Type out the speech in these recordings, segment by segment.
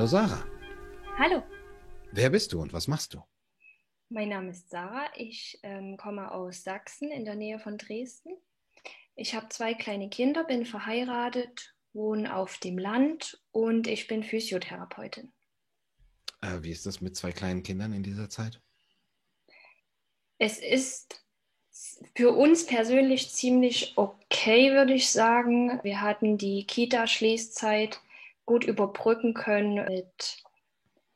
Hallo Sarah. Hallo. Wer bist du und was machst du? Mein Name ist Sarah. Ich ähm, komme aus Sachsen in der Nähe von Dresden. Ich habe zwei kleine Kinder, bin verheiratet, wohne auf dem Land und ich bin Physiotherapeutin. Äh, wie ist das mit zwei kleinen Kindern in dieser Zeit? Es ist für uns persönlich ziemlich okay, würde ich sagen. Wir hatten die Kita-Schließzeit gut überbrücken können mit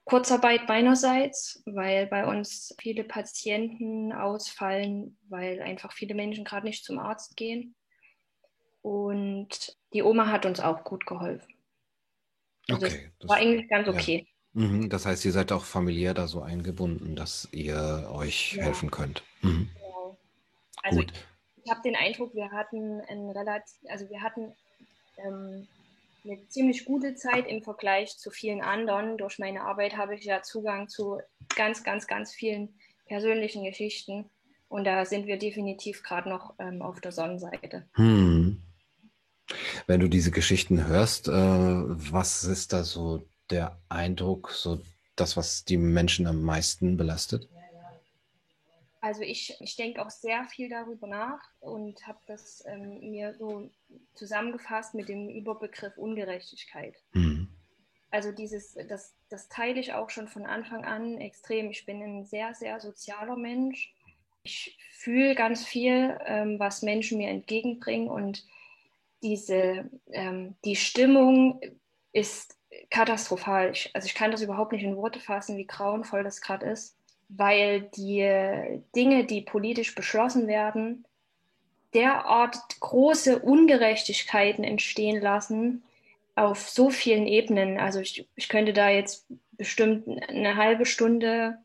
Kurzarbeit meinerseits, weil bei uns viele Patienten ausfallen, weil einfach viele Menschen gerade nicht zum Arzt gehen. Und die Oma hat uns auch gut geholfen. Also okay. Das war eigentlich ganz okay. Ja. Mhm, das heißt, ihr seid auch familiär da so eingebunden, dass ihr euch ja. helfen könnt. Mhm. Genau. Also gut. ich, ich habe den Eindruck, wir hatten ein relativ, also wir hatten ähm, eine ziemlich gute Zeit im Vergleich zu vielen anderen. Durch meine Arbeit habe ich ja Zugang zu ganz, ganz, ganz vielen persönlichen Geschichten. Und da sind wir definitiv gerade noch ähm, auf der Sonnenseite. Hm. Wenn du diese Geschichten hörst, äh, was ist da so der Eindruck, so das, was die Menschen am meisten belastet? Also ich, ich denke auch sehr viel darüber nach und habe das ähm, mir so zusammengefasst mit dem Überbegriff Ungerechtigkeit. Mhm. Also dieses, das, das teile ich auch schon von Anfang an extrem. Ich bin ein sehr, sehr sozialer Mensch. Ich fühle ganz viel, ähm, was Menschen mir entgegenbringen und diese, ähm, die Stimmung ist katastrophal. Ich, also ich kann das überhaupt nicht in Worte fassen, wie grauenvoll das gerade ist weil die Dinge, die politisch beschlossen werden, derart große Ungerechtigkeiten entstehen lassen auf so vielen Ebenen. Also ich, ich könnte da jetzt bestimmt eine halbe Stunde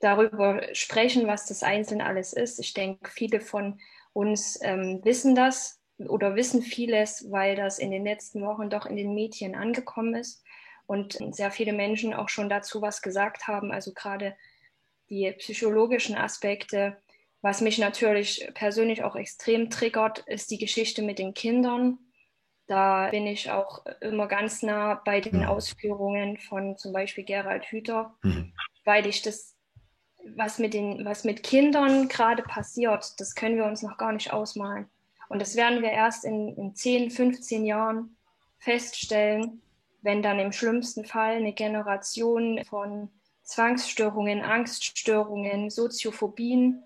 darüber sprechen, was das Einzelne alles ist. Ich denke, viele von uns ähm, wissen das oder wissen vieles, weil das in den letzten Wochen doch in den Medien angekommen ist und sehr viele Menschen auch schon dazu was gesagt haben. Also gerade die psychologischen Aspekte. Was mich natürlich persönlich auch extrem triggert, ist die Geschichte mit den Kindern. Da bin ich auch immer ganz nah bei den mhm. Ausführungen von zum Beispiel Gerald Hüther, mhm. weil ich das, was mit, den, was mit Kindern gerade passiert, das können wir uns noch gar nicht ausmalen. Und das werden wir erst in, in 10, 15 Jahren feststellen, wenn dann im schlimmsten Fall eine Generation von Zwangsstörungen, Angststörungen, Soziophobien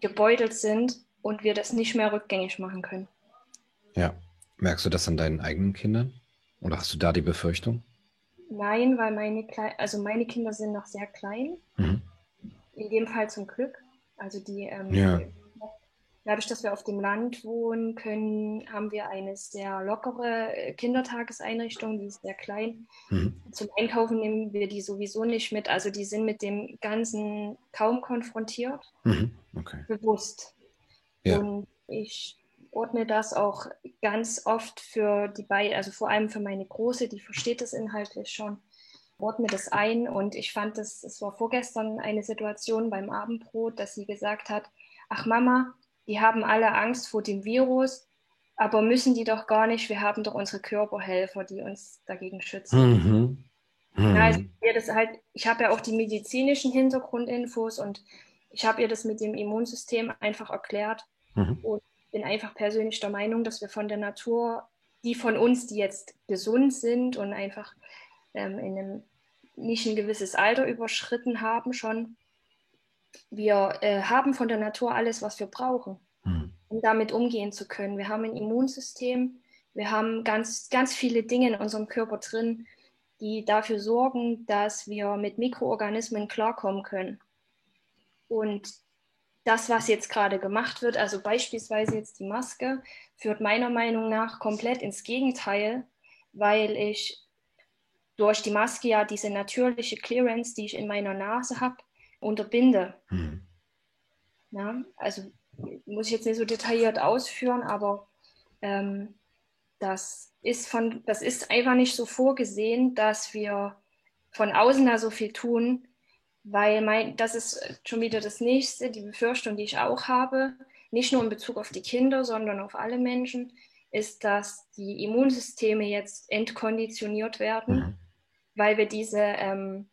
gebeutelt sind und wir das nicht mehr rückgängig machen können. Ja. Merkst du das an deinen eigenen Kindern? Oder hast du da die Befürchtung? Nein, weil meine, Kle also meine Kinder sind noch sehr klein. Mhm. In dem Fall zum Glück. Also die ähm, ja. Dadurch, dass wir auf dem Land wohnen können, haben wir eine sehr lockere äh, Kindertageseinrichtung, die ist sehr klein. Mhm. Zum Einkaufen nehmen wir die sowieso nicht mit. Also die sind mit dem Ganzen kaum konfrontiert, mhm. okay. bewusst. Ja. Und ich ordne das auch ganz oft für die beiden, also vor allem für meine Große, die versteht das inhaltlich schon, ordne das ein. Und ich fand das, es war vorgestern eine Situation beim Abendbrot, dass sie gesagt hat, ach Mama, die haben alle Angst vor dem Virus, aber müssen die doch gar nicht. Wir haben doch unsere Körperhelfer, die uns dagegen schützen. Mhm. Mhm. Also das halt, ich habe ja auch die medizinischen Hintergrundinfos und ich habe ihr das mit dem Immunsystem einfach erklärt mhm. und bin einfach persönlich der Meinung, dass wir von der Natur, die von uns, die jetzt gesund sind und einfach ähm, in einem nicht ein gewisses Alter überschritten haben schon, wir äh, haben von der Natur alles, was wir brauchen, mhm. um damit umgehen zu können. Wir haben ein Immunsystem, wir haben ganz, ganz viele Dinge in unserem Körper drin, die dafür sorgen, dass wir mit Mikroorganismen klarkommen können. Und das, was jetzt gerade gemacht wird, also beispielsweise jetzt die Maske, führt meiner Meinung nach komplett ins Gegenteil, weil ich durch die Maske ja diese natürliche Clearance, die ich in meiner Nase habe, unterbinde. Mhm. Ja, also muss ich jetzt nicht so detailliert ausführen, aber ähm, das, ist von, das ist einfach nicht so vorgesehen, dass wir von außen da so viel tun, weil mein, das ist schon wieder das nächste, die Befürchtung, die ich auch habe, nicht nur in Bezug auf die Kinder, sondern auf alle Menschen, ist, dass die Immunsysteme jetzt entkonditioniert werden. Mhm. weil wir diese ähm,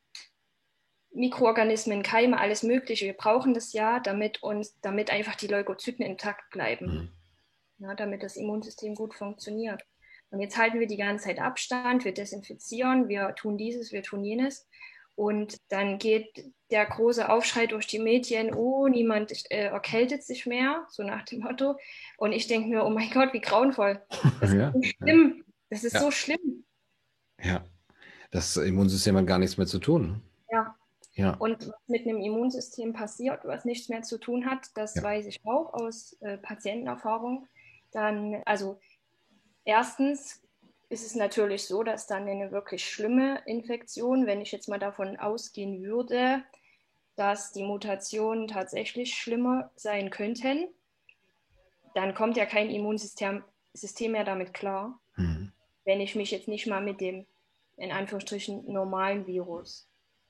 Mikroorganismen, Keime, alles Mögliche, wir brauchen das ja, damit uns, damit einfach die Leukozyten intakt bleiben, mhm. ja, damit das Immunsystem gut funktioniert. Und jetzt halten wir die ganze Zeit Abstand, wir desinfizieren, wir tun dieses, wir tun jenes. Und dann geht der große Aufschrei durch die Medien, oh, niemand äh, erkältet sich mehr, so nach dem Motto. Und ich denke mir, oh mein Gott, wie grauenvoll. Das ja, ist so schlimm. Das ist ja. so schlimm. Ja, das Immunsystem hat gar nichts mehr zu tun. Ja. Und was mit einem Immunsystem passiert, was nichts mehr zu tun hat, das ja. weiß ich auch aus äh, Patientenerfahrung. Dann, also erstens ist es natürlich so, dass dann eine wirklich schlimme Infektion, wenn ich jetzt mal davon ausgehen würde, dass die Mutationen tatsächlich schlimmer sein könnten, dann kommt ja kein Immunsystem System mehr damit klar, mhm. wenn ich mich jetzt nicht mal mit dem, in Anführungsstrichen, normalen Virus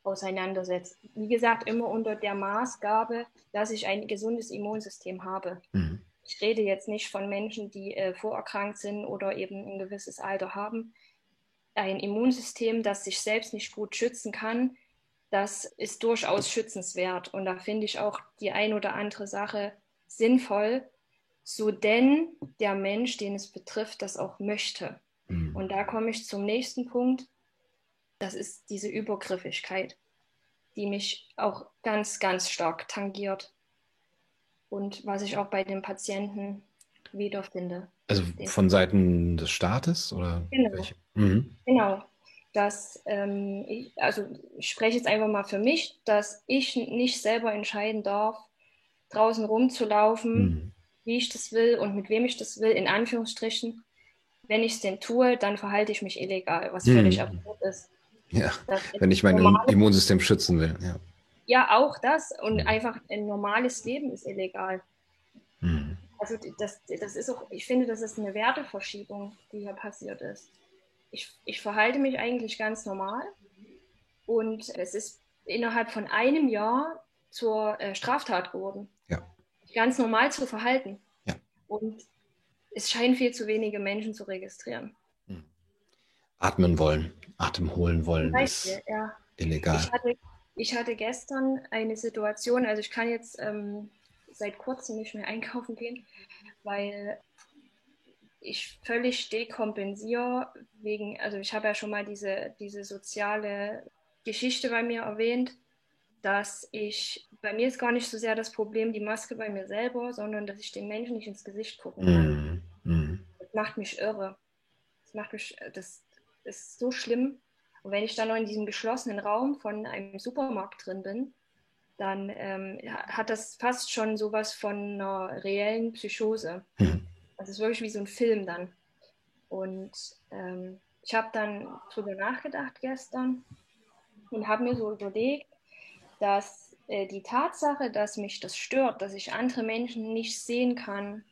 auseinandersetze. Wie gesagt, immer unter der Maßgabe, dass ich ein gesundes Immunsystem habe. Mhm ich rede jetzt nicht von Menschen, die äh, vorerkrankt sind oder eben ein gewisses Alter haben, ein Immunsystem, das sich selbst nicht gut schützen kann, das ist durchaus schützenswert. Und da finde ich auch die ein oder andere Sache sinnvoll, so denn der Mensch, den es betrifft, das auch möchte. Mhm. Und da komme ich zum nächsten Punkt. Das ist diese Übergriffigkeit, die mich auch ganz, ganz stark tangiert und was ich auch bei den Patienten wiederfinde. Also von Seiten des Staates oder? Genau. Mhm. Genau. Dass, ähm, ich, also ich spreche jetzt einfach mal für mich, dass ich nicht selber entscheiden darf, draußen rumzulaufen, mhm. wie ich das will und mit wem ich das will, in Anführungsstrichen. Wenn ich es denn tue, dann verhalte ich mich illegal, was mhm. völlig absurd ist. Ja, wenn ich mein Immunsystem schützen will. Ja. Ja, auch das. Und mhm. einfach ein normales Leben ist illegal. Mhm. Also das, das ist auch, ich finde, das ist eine Werteverschiebung, die hier passiert ist. Ich, ich verhalte mich eigentlich ganz normal und es ist innerhalb von einem Jahr zur äh, Straftat geworden. Ja. Ganz normal zu verhalten. Ja. Und es scheinen viel zu wenige Menschen zu registrieren. Atmen wollen, Atem holen wollen Beispiel, ist ja. illegal. Ich hatte, ich hatte gestern eine Situation, also ich kann jetzt ähm, seit kurzem nicht mehr einkaufen gehen, weil ich völlig dekompensiere wegen, also ich habe ja schon mal diese, diese soziale Geschichte bei mir erwähnt, dass ich, bei mir ist gar nicht so sehr das Problem die Maske bei mir selber, sondern dass ich den Menschen nicht ins Gesicht gucken kann. Mm, mm. Das macht mich irre. Das macht mich, das, das ist so schlimm. Und wenn ich dann noch in diesem geschlossenen Raum von einem Supermarkt drin bin, dann ähm, hat das fast schon sowas von einer reellen Psychose. Mhm. Das ist wirklich wie so ein Film dann. Und ähm, ich habe dann drüber nachgedacht gestern und habe mir so überlegt, dass äh, die Tatsache, dass mich das stört, dass ich andere Menschen nicht sehen kann,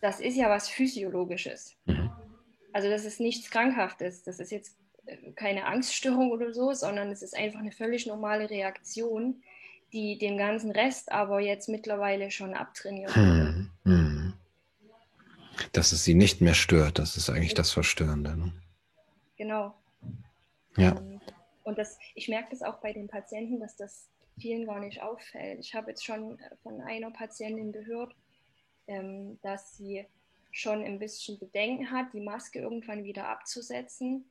das ist ja was Physiologisches. Mhm. Also das ist nichts Krankhaftes. Das ist jetzt keine Angststörung oder so, sondern es ist einfach eine völlig normale Reaktion, die dem ganzen Rest aber jetzt mittlerweile schon abtrainiert hm, hm. Dass es sie nicht mehr stört, das ist eigentlich das Verstörende. Ne? Genau. Ja. Ähm, und das, ich merke das auch bei den Patienten, dass das vielen gar nicht auffällt. Ich habe jetzt schon von einer Patientin gehört, ähm, dass sie schon ein bisschen Bedenken hat, die Maske irgendwann wieder abzusetzen,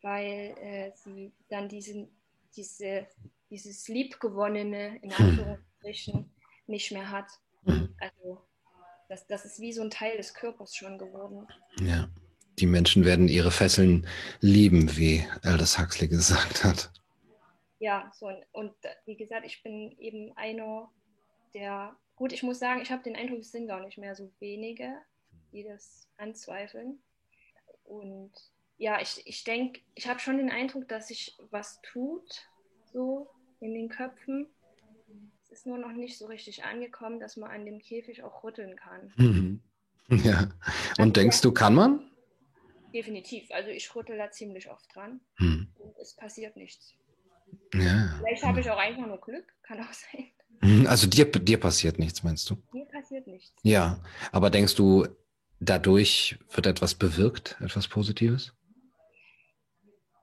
weil äh, sie dann diesen, diese, dieses Liebgewonnene in hm. Anführungsstrichen nicht mehr hat. Hm. Also das, das ist wie so ein Teil des Körpers schon geworden. Ja, die Menschen werden ihre Fesseln lieben, wie Aldous Huxley gesagt hat. Ja, so und wie gesagt, ich bin eben einer der, gut, ich muss sagen, ich habe den Eindruck, es sind gar nicht mehr so wenige, die das anzweifeln. Und ja, ich, ich denke, ich habe schon den Eindruck, dass sich was tut, so in den Köpfen. Es ist nur noch nicht so richtig angekommen, dass man an dem Käfig auch rütteln kann. Mhm. Ja. Und also, denkst du, kann man? Definitiv. Also ich rüttel da ziemlich oft dran. Mhm. Und es passiert nichts. Ja. Vielleicht habe ich auch einfach nur Glück, kann auch sein. Mhm. Also dir, dir passiert nichts, meinst du? Mir passiert nichts. Ja, aber denkst du, dadurch wird etwas bewirkt, etwas Positives?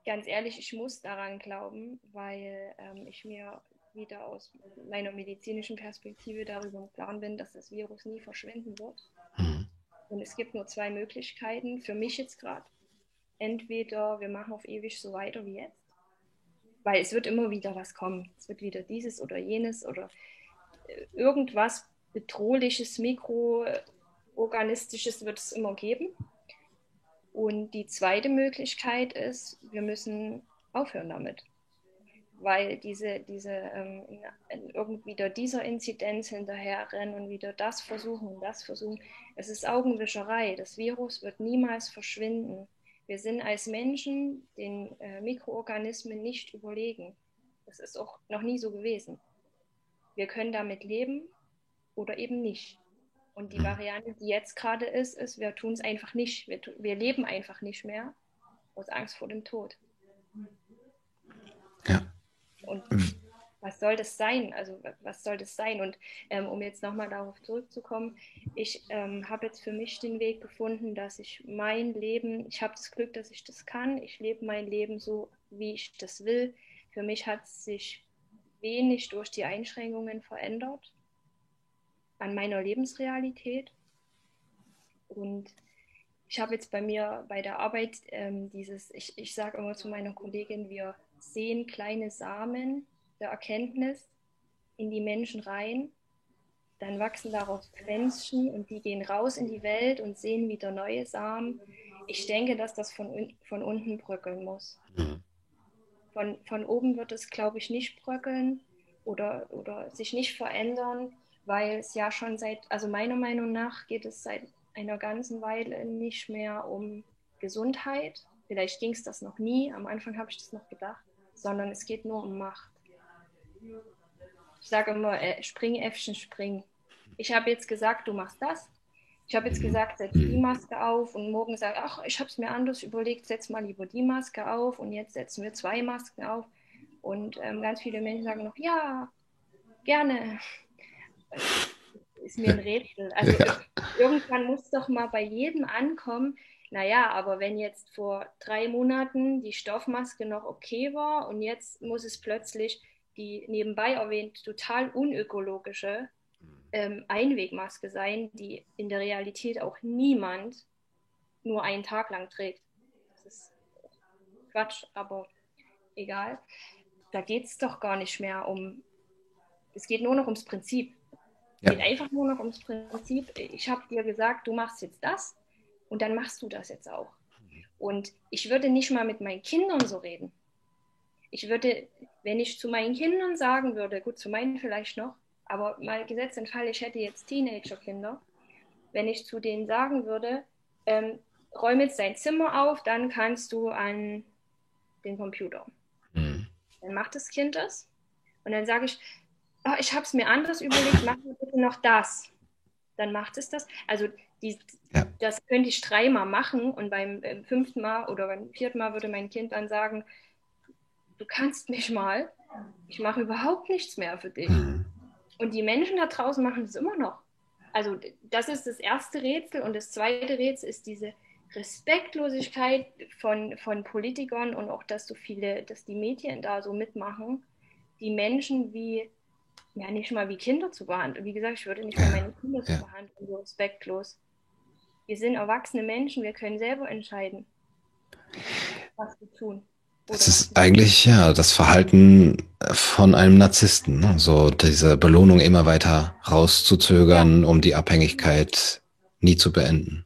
ganz ehrlich, ich muss daran glauben, weil ähm, ich mir wieder aus meiner medizinischen Perspektive darüber im Klaren bin, dass das Virus nie verschwinden wird. Mhm. Und es gibt nur zwei Möglichkeiten, für mich jetzt gerade. Entweder wir machen auf ewig so weiter wie jetzt, weil es wird immer wieder was kommen. Es wird wieder dieses oder jenes oder äh, irgendwas bedrohliches, mikroorganistisches wird es immer geben. Und die zweite Möglichkeit ist, wir müssen aufhören damit. Weil diese, diese ähm, irgendwie wieder dieser Inzidenz hinterherrennen und wieder das versuchen und das versuchen. Es ist Augenwischerei. Das Virus wird niemals verschwinden. Wir sind als Menschen den äh, Mikroorganismen nicht überlegen. Das ist auch noch nie so gewesen. Wir können damit leben oder eben nicht. Und die. Variante, die jetzt gerade ist, ist, wir tun es einfach nicht. Wir, wir leben einfach nicht mehr aus Angst vor dem Tod. Ja. Und mhm. was soll das sein? Also was soll das sein? Und ähm, um jetzt nochmal darauf zurückzukommen, ich ähm, habe jetzt für mich den Weg gefunden, dass ich mein Leben, ich habe das Glück, dass ich das kann. Ich lebe mein Leben so, wie ich das will. Für mich hat sich wenig durch die Einschränkungen verändert an meiner Lebensrealität. Und ich habe jetzt bei mir bei der Arbeit ähm, dieses, ich, ich sage immer zu meiner Kollegin, wir sehen kleine Samen der Erkenntnis in die Menschen rein. Dann wachsen daraus Pflänzchen und die gehen raus in die Welt und sehen wieder neue Samen. Ich denke, dass das von, von unten bröckeln muss. Mhm. Von, von oben wird es, glaube ich, nicht bröckeln oder, oder sich nicht verändern weil es ja schon seit, also meiner Meinung nach geht es seit einer ganzen Weile nicht mehr um Gesundheit. Vielleicht ging es das noch nie, am Anfang habe ich das noch gedacht, sondern es geht nur um Macht. Ich sage immer, äh, spring, Äffchen, spring. Ich habe jetzt gesagt, du machst das. Ich habe jetzt gesagt, setz die Maske auf und morgen sage ach, ich habe es mir anders überlegt, setz mal lieber die Maske auf und jetzt setzen wir zwei Masken auf. Und ähm, ganz viele Menschen sagen noch, ja, gerne ist mir ein Rätsel. Also ja. irgendwann muss doch mal bei jedem ankommen, naja, aber wenn jetzt vor drei Monaten die Stoffmaske noch okay war und jetzt muss es plötzlich die nebenbei erwähnt total unökologische ähm, Einwegmaske sein, die in der Realität auch niemand nur einen Tag lang trägt. Das ist Quatsch, aber egal. Da geht es doch gar nicht mehr um, es geht nur noch ums Prinzip. Ja. geht einfach nur noch ums Prinzip, ich habe dir gesagt, du machst jetzt das und dann machst du das jetzt auch. Und ich würde nicht mal mit meinen Kindern so reden. Ich würde, wenn ich zu meinen Kindern sagen würde, gut, zu meinen vielleicht noch, aber mal gesetzt den Fall, ich hätte jetzt Teenager-Kinder, wenn ich zu denen sagen würde, ähm, räum jetzt dein Zimmer auf, dann kannst du an den Computer. Mhm. Dann macht das Kind das. Und dann sage ich, oh, ich habe es mir anders überlegt, mach mir bitte noch das. Dann macht es das. Also die, ja. das könnte ich dreimal machen und beim, beim fünften Mal oder beim vierten Mal würde mein Kind dann sagen, du kannst mich mal, ich mache überhaupt nichts mehr für dich. Mhm. Und die Menschen da draußen machen das immer noch. Also das ist das erste Rätsel und das zweite Rätsel ist diese Respektlosigkeit von, von Politikern und auch, dass so viele, dass die Medien da so mitmachen, die Menschen wie ja nicht mal wie Kinder zu behandeln. Wie gesagt, ich würde nicht mal meine Kinder zu behandeln, so respektlos. Wir sind erwachsene Menschen, wir können selber entscheiden, was wir tun. Das ist eigentlich ja das Verhalten von einem Narzissten, ne? so diese Belohnung immer weiter rauszuzögern, ja. um die Abhängigkeit nie zu beenden.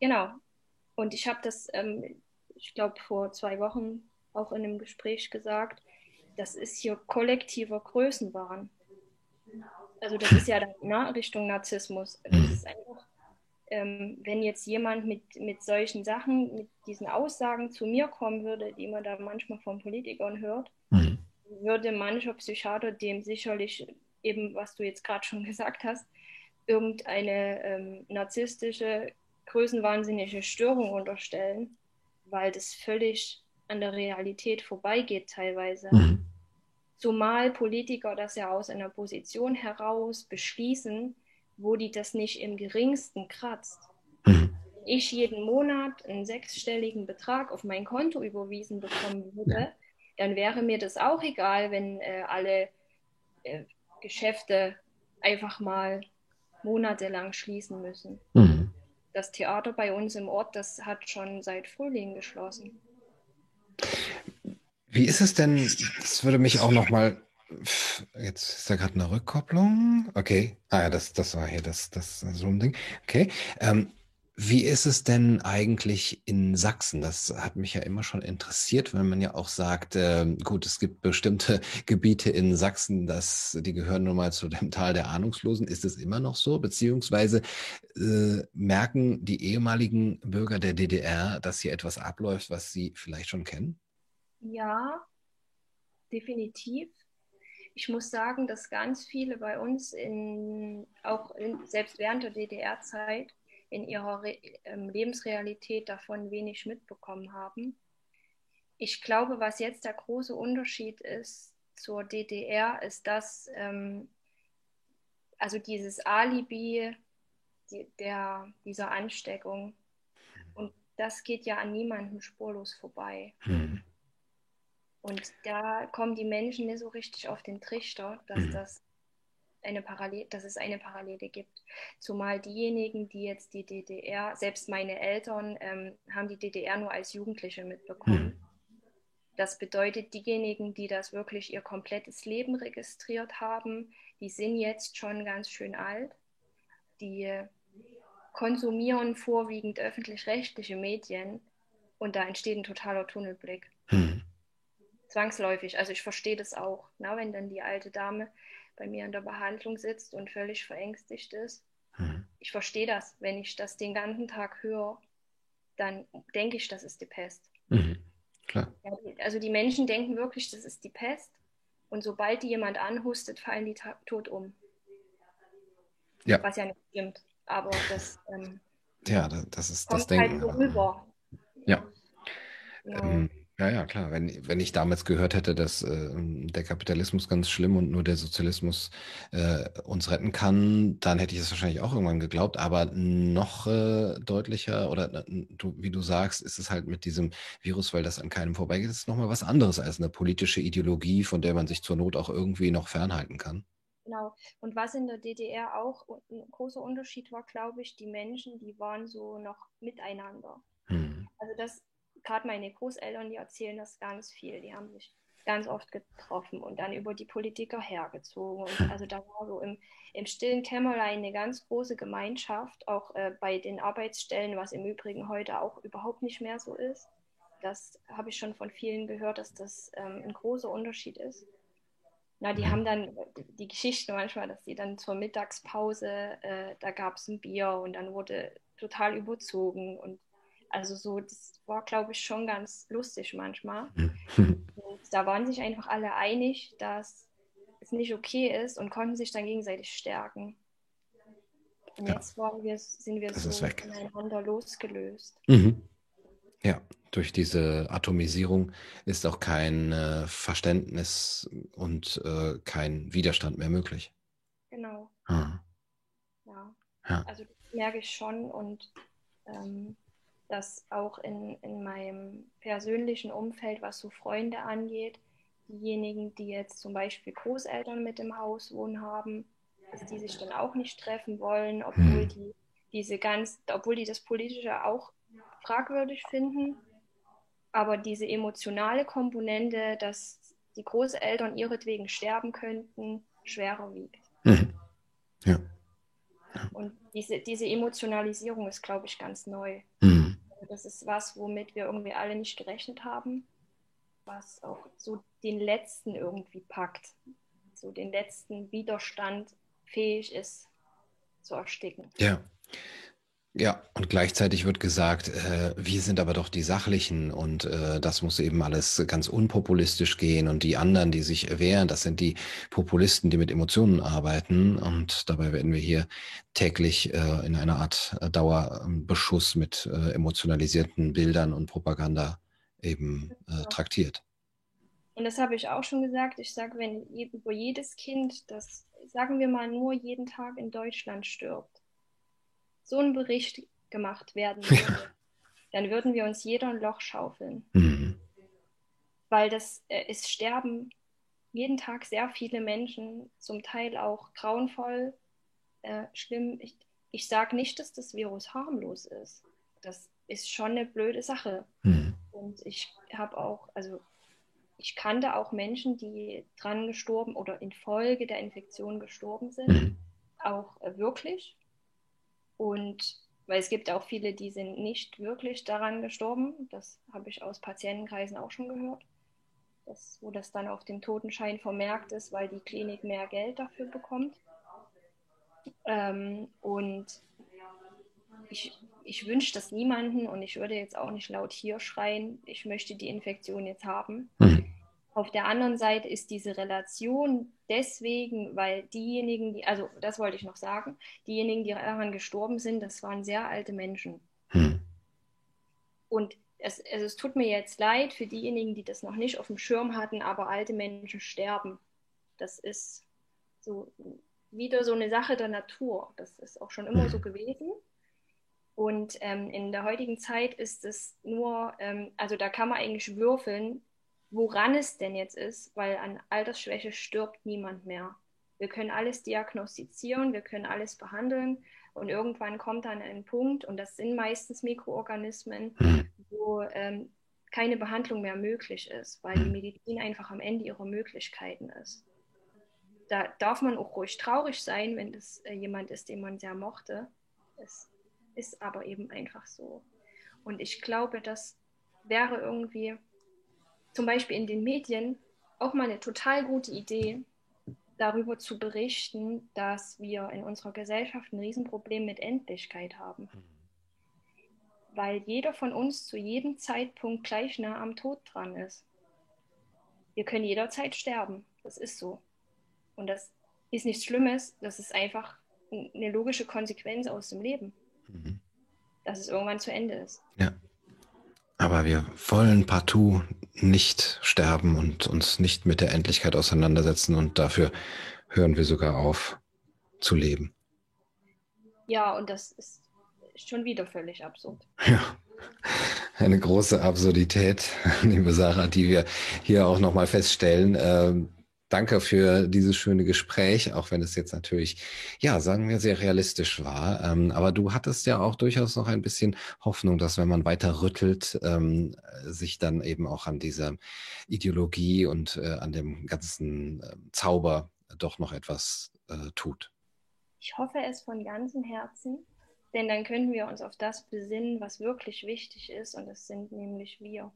Genau. Und ich habe das, ähm, ich glaube, vor zwei Wochen auch in einem Gespräch gesagt, das ist hier kollektiver Größenwahn also das ist ja dann ne, Richtung Narzissmus. Das mhm. ist einfach, ähm, wenn jetzt jemand mit, mit solchen Sachen, mit diesen Aussagen zu mir kommen würde, die man da manchmal von Politikern hört, mhm. würde mancher Psychiater dem sicherlich eben, was du jetzt gerade schon gesagt hast, irgendeine ähm, narzisstische, größenwahnsinnige Störung unterstellen, weil das völlig an der Realität vorbeigeht teilweise. Mhm. Zumal Politiker das ja aus einer Position heraus beschließen, wo die das nicht im geringsten kratzt. Mhm. ich jeden Monat einen sechsstelligen Betrag auf mein Konto überwiesen bekommen würde, dann wäre mir das auch egal, wenn äh, alle äh, Geschäfte einfach mal monatelang schließen müssen. Mhm. Das Theater bei uns im Ort, das hat schon seit Frühling geschlossen. Wie ist es denn, das würde mich auch noch mal, jetzt ist da gerade eine Rückkopplung, okay, ah ja, das, das war hier das, das Zoom-Ding, okay, ähm, wie ist es denn eigentlich in Sachsen? Das hat mich ja immer schon interessiert, wenn man ja auch sagt, äh, gut, es gibt bestimmte Gebiete in Sachsen, dass die gehören nun mal zu dem Tal der Ahnungslosen. Ist es immer noch so? Beziehungsweise äh, merken die ehemaligen Bürger der DDR, dass hier etwas abläuft, was sie vielleicht schon kennen? Ja, definitiv. Ich muss sagen, dass ganz viele bei uns in, auch in, selbst während der DDR-Zeit in ihrer Re ähm, Lebensrealität davon wenig mitbekommen haben. Ich glaube, was jetzt der große Unterschied ist zur DDR, ist, dass ähm, also dieses Alibi die, der, dieser Ansteckung, und das geht ja an niemandem spurlos vorbei. Hm. Und da kommen die Menschen nicht so richtig auf den Trichter, dass hm. das eine Parallel, dass es eine Parallele gibt. Zumal diejenigen, die jetzt die DDR, selbst meine Eltern ähm, haben die DDR nur als Jugendliche mitbekommen. Mhm. Das bedeutet, diejenigen, die das wirklich ihr komplettes Leben registriert haben, die sind jetzt schon ganz schön alt. Die konsumieren vorwiegend öffentlich-rechtliche Medien und da entsteht ein totaler Tunnelblick. Zwangsläufig. Also ich verstehe das auch, na, wenn dann die alte Dame bei mir in der Behandlung sitzt und völlig verängstigt ist. Mhm. Ich verstehe das. Wenn ich das den ganzen Tag höre, dann denke ich, das ist die Pest. Mhm. Klar. Ja, also die Menschen denken wirklich, das ist die Pest. Und sobald die jemand anhustet, fallen die tot um. Ja. Was ja nicht stimmt. Aber das, ähm, ja, das ist das Denken. Halt so rüber. Ja. Genau. Ähm, ja, ja, klar. Wenn, wenn ich damals gehört hätte, dass äh, der Kapitalismus ganz schlimm und nur der Sozialismus äh, uns retten kann, dann hätte ich es wahrscheinlich auch irgendwann geglaubt. Aber noch äh, deutlicher oder du, wie du sagst, ist es halt mit diesem Virus, weil das an keinem vorbeigeht, ist nochmal was anderes als eine politische Ideologie, von der man sich zur Not auch irgendwie noch fernhalten kann. Genau. Und was in der DDR auch ein großer Unterschied war, glaube ich, die Menschen, die waren so noch miteinander. Hm. Also das gerade meine Großeltern, die erzählen das ganz viel. Die haben sich ganz oft getroffen und dann über die Politiker hergezogen. Und also da war so im, im stillen Kämmerlein eine ganz große Gemeinschaft, auch äh, bei den Arbeitsstellen, was im Übrigen heute auch überhaupt nicht mehr so ist. Das habe ich schon von vielen gehört, dass das ähm, ein großer Unterschied ist. Na, die haben dann die Geschichte manchmal, dass die dann zur Mittagspause, äh, da gab es ein Bier und dann wurde total überzogen und also so, das war, glaube ich, schon ganz lustig manchmal. und da waren sich einfach alle einig, dass es nicht okay ist und konnten sich dann gegenseitig stärken. Und ja. jetzt wir, sind wir das so voneinander losgelöst. Mhm. Ja, durch diese Atomisierung ist auch kein äh, Verständnis und äh, kein Widerstand mehr möglich. Genau. Ah. Ja. ja. Also das merke ich schon und ähm, dass auch in, in meinem persönlichen Umfeld, was so Freunde angeht, diejenigen, die jetzt zum Beispiel Großeltern mit im Haus wohnen haben, dass die sich dann auch nicht treffen wollen, obwohl hm. die diese ganz, obwohl die das Politische auch fragwürdig finden, aber diese emotionale Komponente, dass die Großeltern ihretwegen sterben könnten, schwerer wiegt. Mhm. Ja. Und diese, diese Emotionalisierung ist, glaube ich, ganz neu. Mhm. Das ist was, womit wir irgendwie alle nicht gerechnet haben, was auch so den letzten irgendwie packt, so den letzten Widerstand fähig ist zu ersticken. Ja. Ja, und gleichzeitig wird gesagt, äh, wir sind aber doch die Sachlichen und äh, das muss eben alles ganz unpopulistisch gehen und die anderen, die sich wehren, das sind die Populisten, die mit Emotionen arbeiten und dabei werden wir hier täglich äh, in einer Art äh, Dauerbeschuss mit äh, emotionalisierten Bildern und Propaganda eben äh, traktiert. Und das habe ich auch schon gesagt. Ich sage, wenn über jedes Kind, das sagen wir mal nur jeden Tag in Deutschland stirbt, so ein Bericht gemacht werden würde, dann würden wir uns jeder ein Loch schaufeln. Mhm. Weil das, äh, es sterben jeden Tag sehr viele Menschen, zum Teil auch grauenvoll, äh, schlimm. Ich, ich sage nicht, dass das Virus harmlos ist. Das ist schon eine blöde Sache. Mhm. Und ich habe auch, also ich kannte auch Menschen, die dran gestorben oder infolge der Infektion gestorben sind. Mhm. Auch äh, wirklich. Und weil es gibt auch viele, die sind nicht wirklich daran gestorben. Das habe ich aus Patientenkreisen auch schon gehört. Das, wo das dann auf dem Totenschein vermerkt ist, weil die Klinik mehr Geld dafür bekommt. Ähm, und ich, ich wünsche das niemanden und ich würde jetzt auch nicht laut hier schreien, ich möchte die Infektion jetzt haben. Mhm. Auf der anderen Seite ist diese Relation deswegen, weil diejenigen, die, also das wollte ich noch sagen, diejenigen, die daran gestorben sind, das waren sehr alte Menschen. Hm. Und es, also es tut mir jetzt leid für diejenigen, die das noch nicht auf dem Schirm hatten, aber alte Menschen sterben. Das ist so wieder so eine Sache der Natur. Das ist auch schon immer so gewesen. Und ähm, in der heutigen Zeit ist es nur, ähm, also da kann man eigentlich würfeln, woran es denn jetzt ist, weil an Altersschwäche stirbt niemand mehr. Wir können alles diagnostizieren, wir können alles behandeln und irgendwann kommt dann ein Punkt, und das sind meistens Mikroorganismen, hm. wo ähm, keine Behandlung mehr möglich ist, weil die Medizin einfach am Ende ihrer Möglichkeiten ist. Da darf man auch ruhig traurig sein, wenn das äh, jemand ist, den man sehr mochte. Es ist aber eben einfach so. Und ich glaube, das wäre irgendwie zum Beispiel in den Medien auch mal eine total gute Idee, darüber zu berichten, dass wir in unserer Gesellschaft ein Riesenproblem mit Endlichkeit haben. Mhm. Weil jeder von uns zu jedem Zeitpunkt gleich nah am Tod dran ist. Wir können jederzeit sterben. Das ist so. Und das ist nichts Schlimmes. Das ist einfach eine logische Konsequenz aus dem Leben. Mhm. Dass es irgendwann zu Ende ist. Ja. Aber wir wollen partout nicht sterben und uns nicht mit der Endlichkeit auseinandersetzen und dafür hören wir sogar auf zu leben. Ja, und das ist schon wieder völlig absurd. Ja, eine große Absurdität, liebe Sarah, die wir hier auch nochmal feststellen. Danke für dieses schöne Gespräch, auch wenn es jetzt natürlich, ja, sagen wir, sehr realistisch war. Ähm, aber du hattest ja auch durchaus noch ein bisschen Hoffnung, dass wenn man weiter rüttelt, ähm, sich dann eben auch an dieser Ideologie und äh, an dem ganzen äh, Zauber doch noch etwas äh, tut. Ich hoffe es von ganzem Herzen, denn dann können wir uns auf das besinnen, was wirklich wichtig ist, und das sind nämlich wir.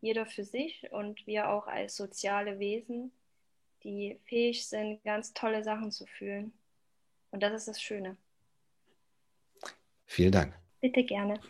Jeder für sich und wir auch als soziale Wesen die fähig sind, ganz tolle Sachen zu fühlen. Und das ist das Schöne. Vielen Dank. Bitte gerne.